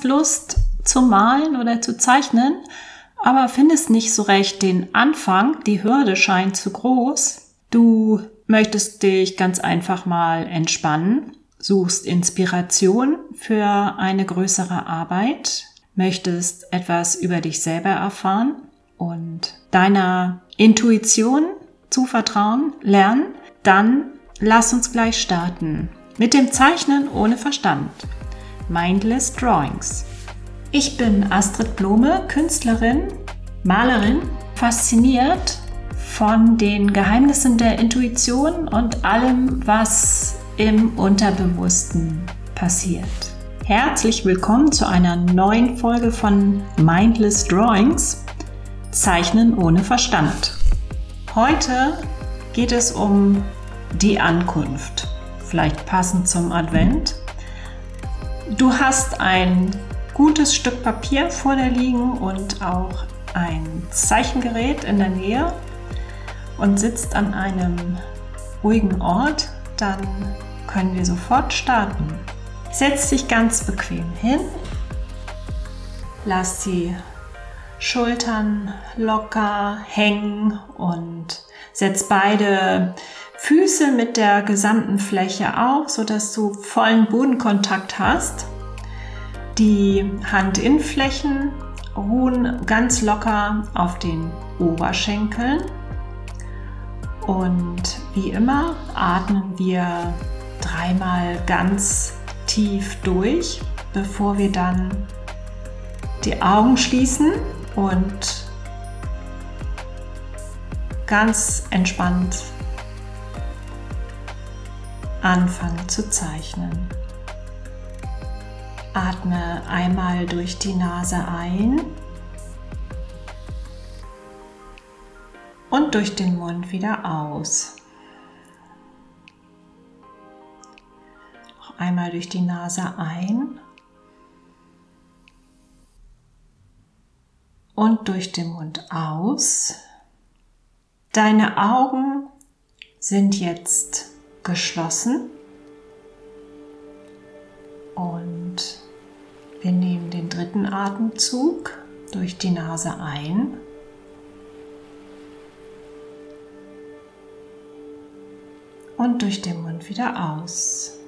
hast Lust zu malen oder zu zeichnen, aber findest nicht so recht den Anfang, die Hürde scheint zu groß. Du möchtest dich ganz einfach mal entspannen, suchst Inspiration für eine größere Arbeit, möchtest etwas über dich selber erfahren und deiner Intuition zu vertrauen lernen, dann lass uns gleich starten mit dem Zeichnen ohne Verstand. Mindless Drawings. Ich bin Astrid Blome, Künstlerin, Malerin, fasziniert von den Geheimnissen der Intuition und allem, was im Unterbewussten passiert. Herzlich willkommen zu einer neuen Folge von Mindless Drawings, Zeichnen ohne Verstand. Heute geht es um die Ankunft, vielleicht passend zum Advent. Du hast ein gutes Stück Papier vor dir liegen und auch ein Zeichengerät in der Nähe und sitzt an einem ruhigen Ort, dann können wir sofort starten. Setz dich ganz bequem hin, lass die Schultern locker hängen und setz beide Füße mit der gesamten Fläche auf, sodass du vollen Bodenkontakt hast. Die Handinnenflächen ruhen ganz locker auf den Oberschenkeln. Und wie immer atmen wir dreimal ganz tief durch, bevor wir dann die Augen schließen und ganz entspannt anfangen zu zeichnen. Atme einmal durch die Nase ein und durch den Mund wieder aus. Noch einmal durch die Nase ein und durch den Mund aus. Deine Augen sind jetzt geschlossen und wir nehmen den dritten Atemzug durch die Nase ein. Und durch den Mund wieder aus.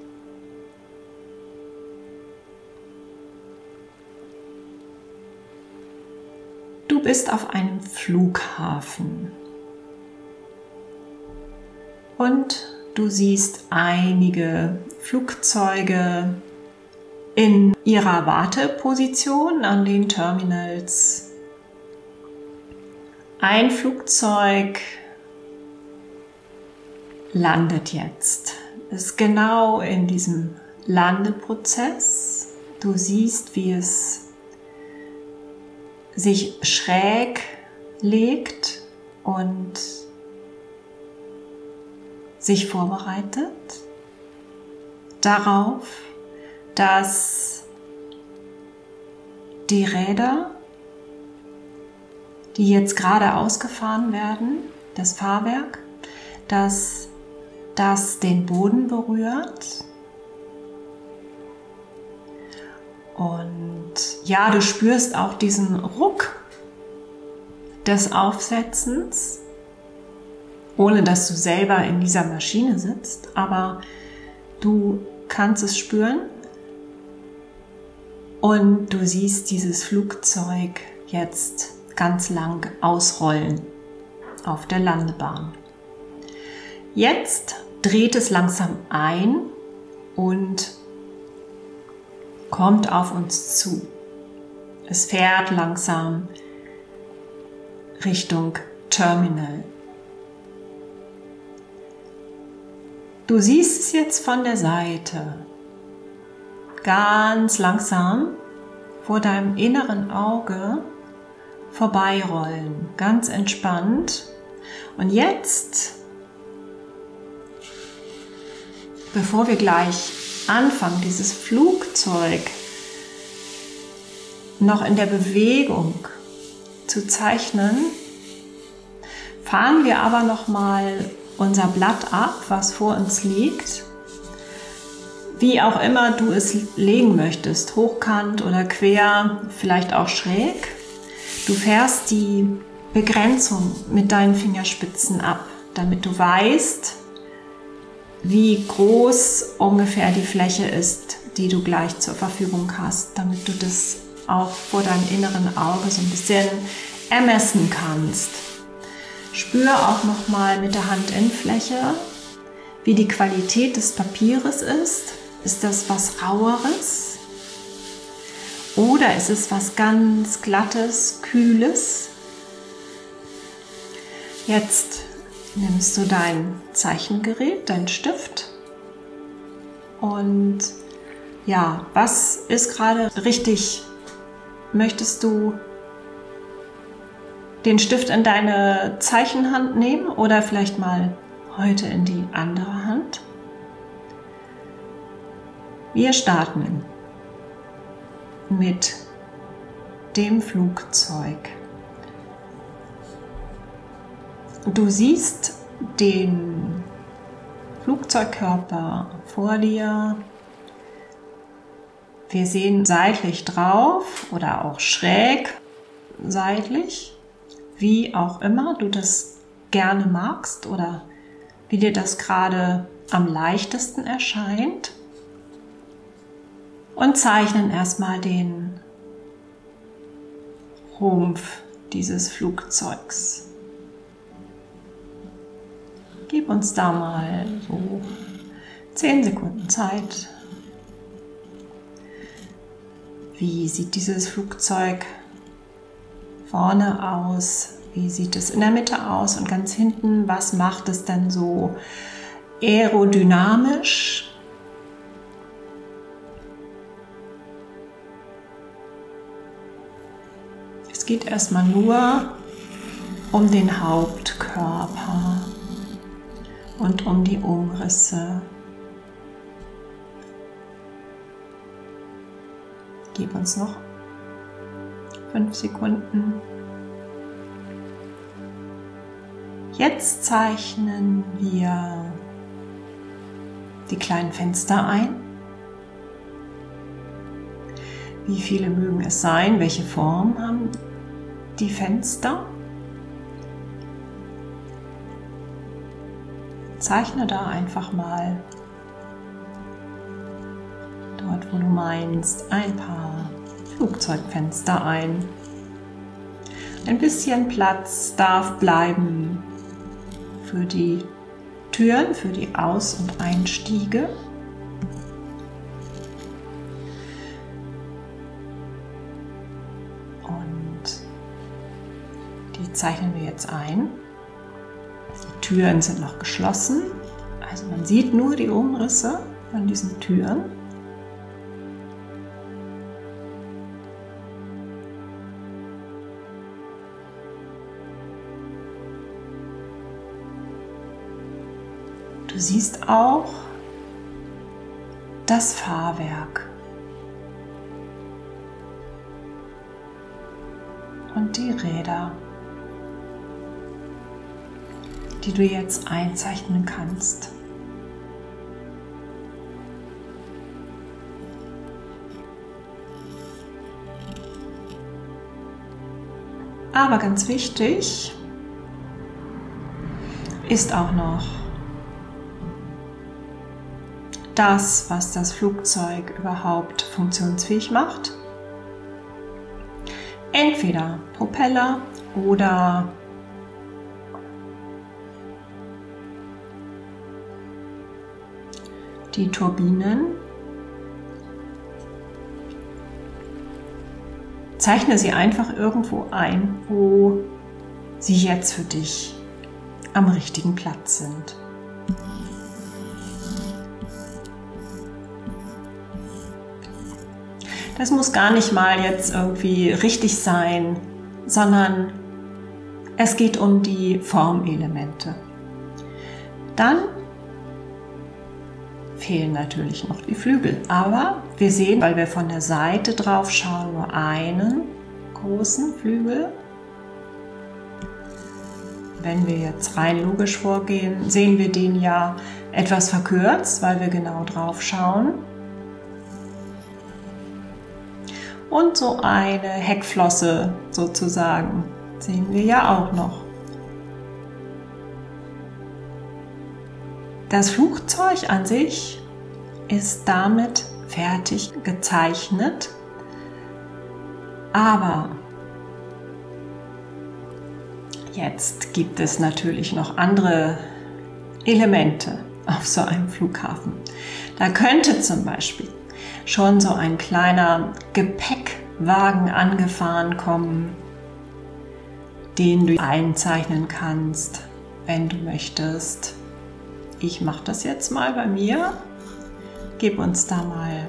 Du bist auf einem Flughafen und du siehst einige Flugzeuge in ihrer Warteposition an den Terminals. Ein Flugzeug landet jetzt. Ist genau in diesem Landeprozess. Du siehst, wie es sich schräg legt und sich vorbereitet darauf, dass die Räder, die jetzt gerade ausgefahren werden, das Fahrwerk, dass das den Boden berührt. Und ja, du spürst auch diesen Ruck des Aufsetzens, ohne dass du selber in dieser Maschine sitzt, aber du kannst es spüren und du siehst dieses Flugzeug jetzt ganz lang ausrollen auf der Landebahn. Jetzt dreht es langsam ein und kommt auf uns zu. Es fährt langsam Richtung Terminal. Du siehst es jetzt von der Seite. Ganz langsam vor deinem inneren Auge vorbeirollen. Ganz entspannt. Und jetzt, bevor wir gleich anfangen, dieses Flugzeug noch in der Bewegung zu zeichnen, fahren wir aber noch mal unser Blatt ab, was vor uns liegt. wie auch immer du es legen möchtest, hochkant oder quer, vielleicht auch schräg. Du fährst die Begrenzung mit deinen Fingerspitzen ab, damit du weißt, wie groß ungefähr die Fläche ist, die du gleich zur Verfügung hast, damit du das auch vor deinem inneren Auge so ein bisschen ermessen kannst. Spür auch noch mal mit der Handinnenfläche, wie die Qualität des Papieres ist. Ist das was raueres? Oder ist es was ganz glattes, kühles? Jetzt nimmst du dein Zeichengerät, dein Stift und ja, was ist gerade richtig? Möchtest du den Stift in deine Zeichenhand nehmen oder vielleicht mal heute in die andere Hand? Wir starten mit dem Flugzeug. Du siehst den Flugzeugkörper vor dir. Wir sehen seitlich drauf oder auch schräg seitlich, wie auch immer du das gerne magst oder wie dir das gerade am leichtesten erscheint. Und zeichnen erstmal den Rumpf dieses Flugzeugs. Gib uns da mal so 10 Sekunden Zeit. Wie sieht dieses Flugzeug vorne aus? Wie sieht es in der Mitte aus und ganz hinten? Was macht es denn so aerodynamisch? Es geht erstmal nur um den Hauptkörper und um die Umrisse. Gib uns noch fünf Sekunden. Jetzt zeichnen wir die kleinen Fenster ein. Wie viele mögen es sein? Welche Form haben die Fenster? Zeichne da einfach mal dort, wo du meinst, ein paar Flugzeugfenster ein. Ein bisschen Platz darf bleiben für die Türen, für die Aus- und Einstiege. Und die zeichnen wir jetzt ein. Türen sind noch geschlossen. Also man sieht nur die Umrisse von diesen Türen. Siehst auch das Fahrwerk und die Räder die du jetzt einzeichnen kannst. Aber ganz wichtig ist auch noch das, was das Flugzeug überhaupt funktionsfähig macht. Entweder Propeller oder die Turbinen. Zeichne sie einfach irgendwo ein, wo sie jetzt für dich am richtigen Platz sind. Das muss gar nicht mal jetzt irgendwie richtig sein, sondern es geht um die Formelemente. Dann fehlen natürlich noch die Flügel. Aber wir sehen, weil wir von der Seite drauf schauen, nur einen großen Flügel. Wenn wir jetzt rein logisch vorgehen, sehen wir den ja etwas verkürzt, weil wir genau drauf schauen. Und so eine Heckflosse sozusagen sehen wir ja auch noch. Das Flugzeug an sich ist damit fertig gezeichnet, aber jetzt gibt es natürlich noch andere Elemente auf so einem Flughafen. Da könnte zum Beispiel schon so ein kleiner Gepäckwagen angefahren kommen, den du einzeichnen kannst, wenn du möchtest. Ich mache das jetzt mal bei mir. Gib uns da mal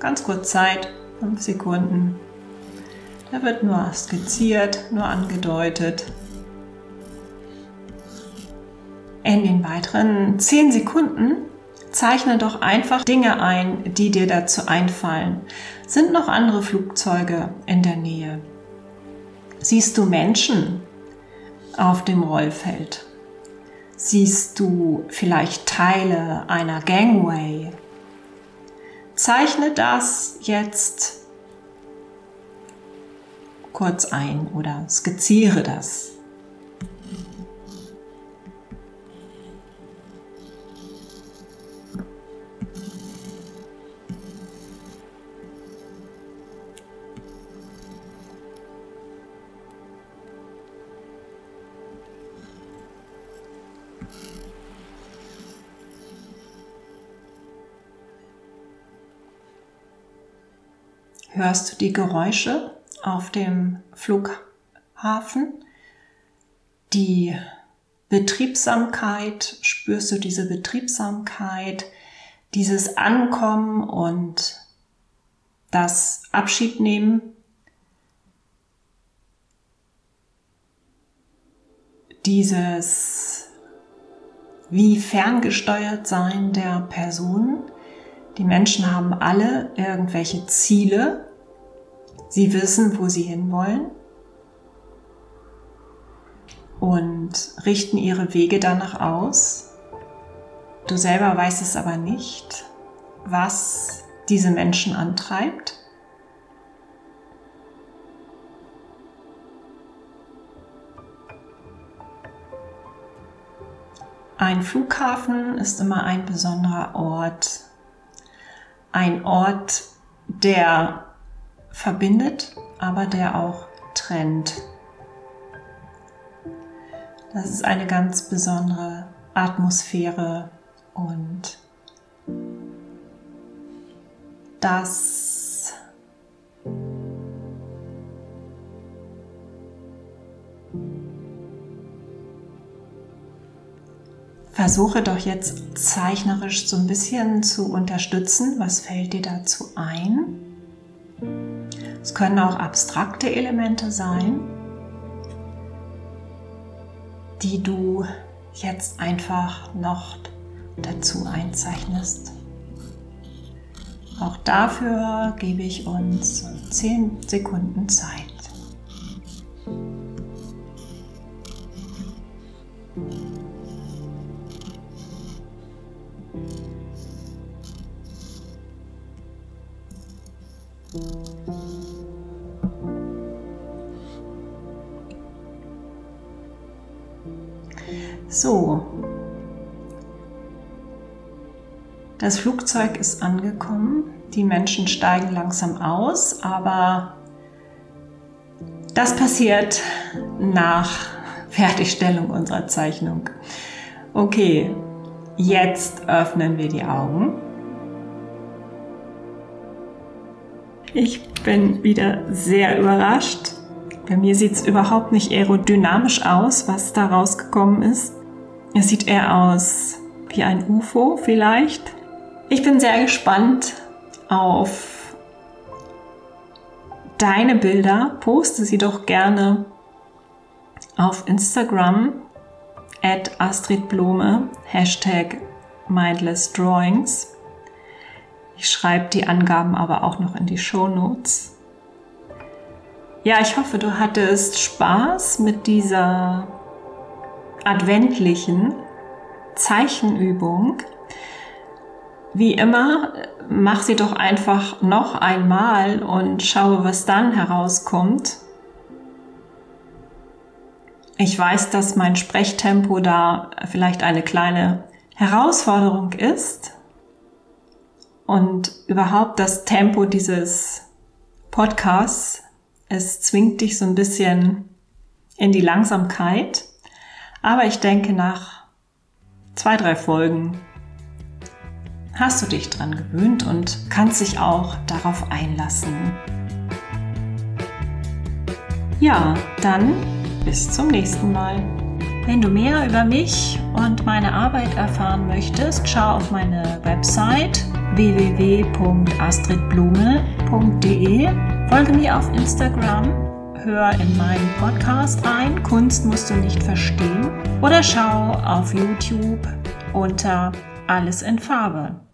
ganz kurz Zeit, fünf Sekunden. Da wird nur skizziert, nur angedeutet. In den weiteren zehn Sekunden zeichne doch einfach Dinge ein, die dir dazu einfallen. Sind noch andere Flugzeuge in der Nähe? Siehst du Menschen auf dem Rollfeld? Siehst du vielleicht Teile einer Gangway? Zeichne das jetzt kurz ein oder skizziere das. Hörst du die Geräusche auf dem Flughafen? Die Betriebsamkeit, spürst du diese Betriebsamkeit, dieses Ankommen und das Abschied nehmen? Dieses wie ferngesteuert sein der Personen? Die Menschen haben alle irgendwelche Ziele. Sie wissen, wo sie hinwollen und richten ihre Wege danach aus. Du selber weißt es aber nicht, was diese Menschen antreibt. Ein Flughafen ist immer ein besonderer Ort, ein Ort, der verbindet, aber der auch trennt. Das ist eine ganz besondere Atmosphäre und das Versuche doch jetzt zeichnerisch so ein bisschen zu unterstützen. Was fällt dir dazu ein? Es können auch abstrakte Elemente sein, die du jetzt einfach noch dazu einzeichnest. Auch dafür gebe ich uns 10 Sekunden Zeit. Das Flugzeug ist angekommen. Die Menschen steigen langsam aus, aber das passiert nach Fertigstellung unserer Zeichnung. Okay, jetzt öffnen wir die Augen. Ich bin wieder sehr überrascht. Bei mir sieht es überhaupt nicht aerodynamisch aus, was da rausgekommen ist. Es sieht eher aus wie ein UFO vielleicht. Ich bin sehr gespannt auf deine Bilder. Poste sie doch gerne auf Instagram at Astrid Blome, Hashtag Mindless Drawings. Ich schreibe die Angaben aber auch noch in die Show Notes. Ja, ich hoffe, du hattest Spaß mit dieser adventlichen Zeichenübung. Wie immer, mach sie doch einfach noch einmal und schaue, was dann herauskommt. Ich weiß, dass mein Sprechtempo da vielleicht eine kleine Herausforderung ist und überhaupt das Tempo dieses Podcasts, es zwingt dich so ein bisschen in die Langsamkeit. Aber ich denke, nach zwei, drei Folgen hast du dich dran gewöhnt und kannst dich auch darauf einlassen. Ja, dann bis zum nächsten Mal. Wenn du mehr über mich und meine Arbeit erfahren möchtest, schau auf meine Website www.astridblume.de, folge mir auf Instagram hör in meinen Podcast rein, Kunst musst du nicht verstehen, oder schau auf YouTube unter Alles in Farbe.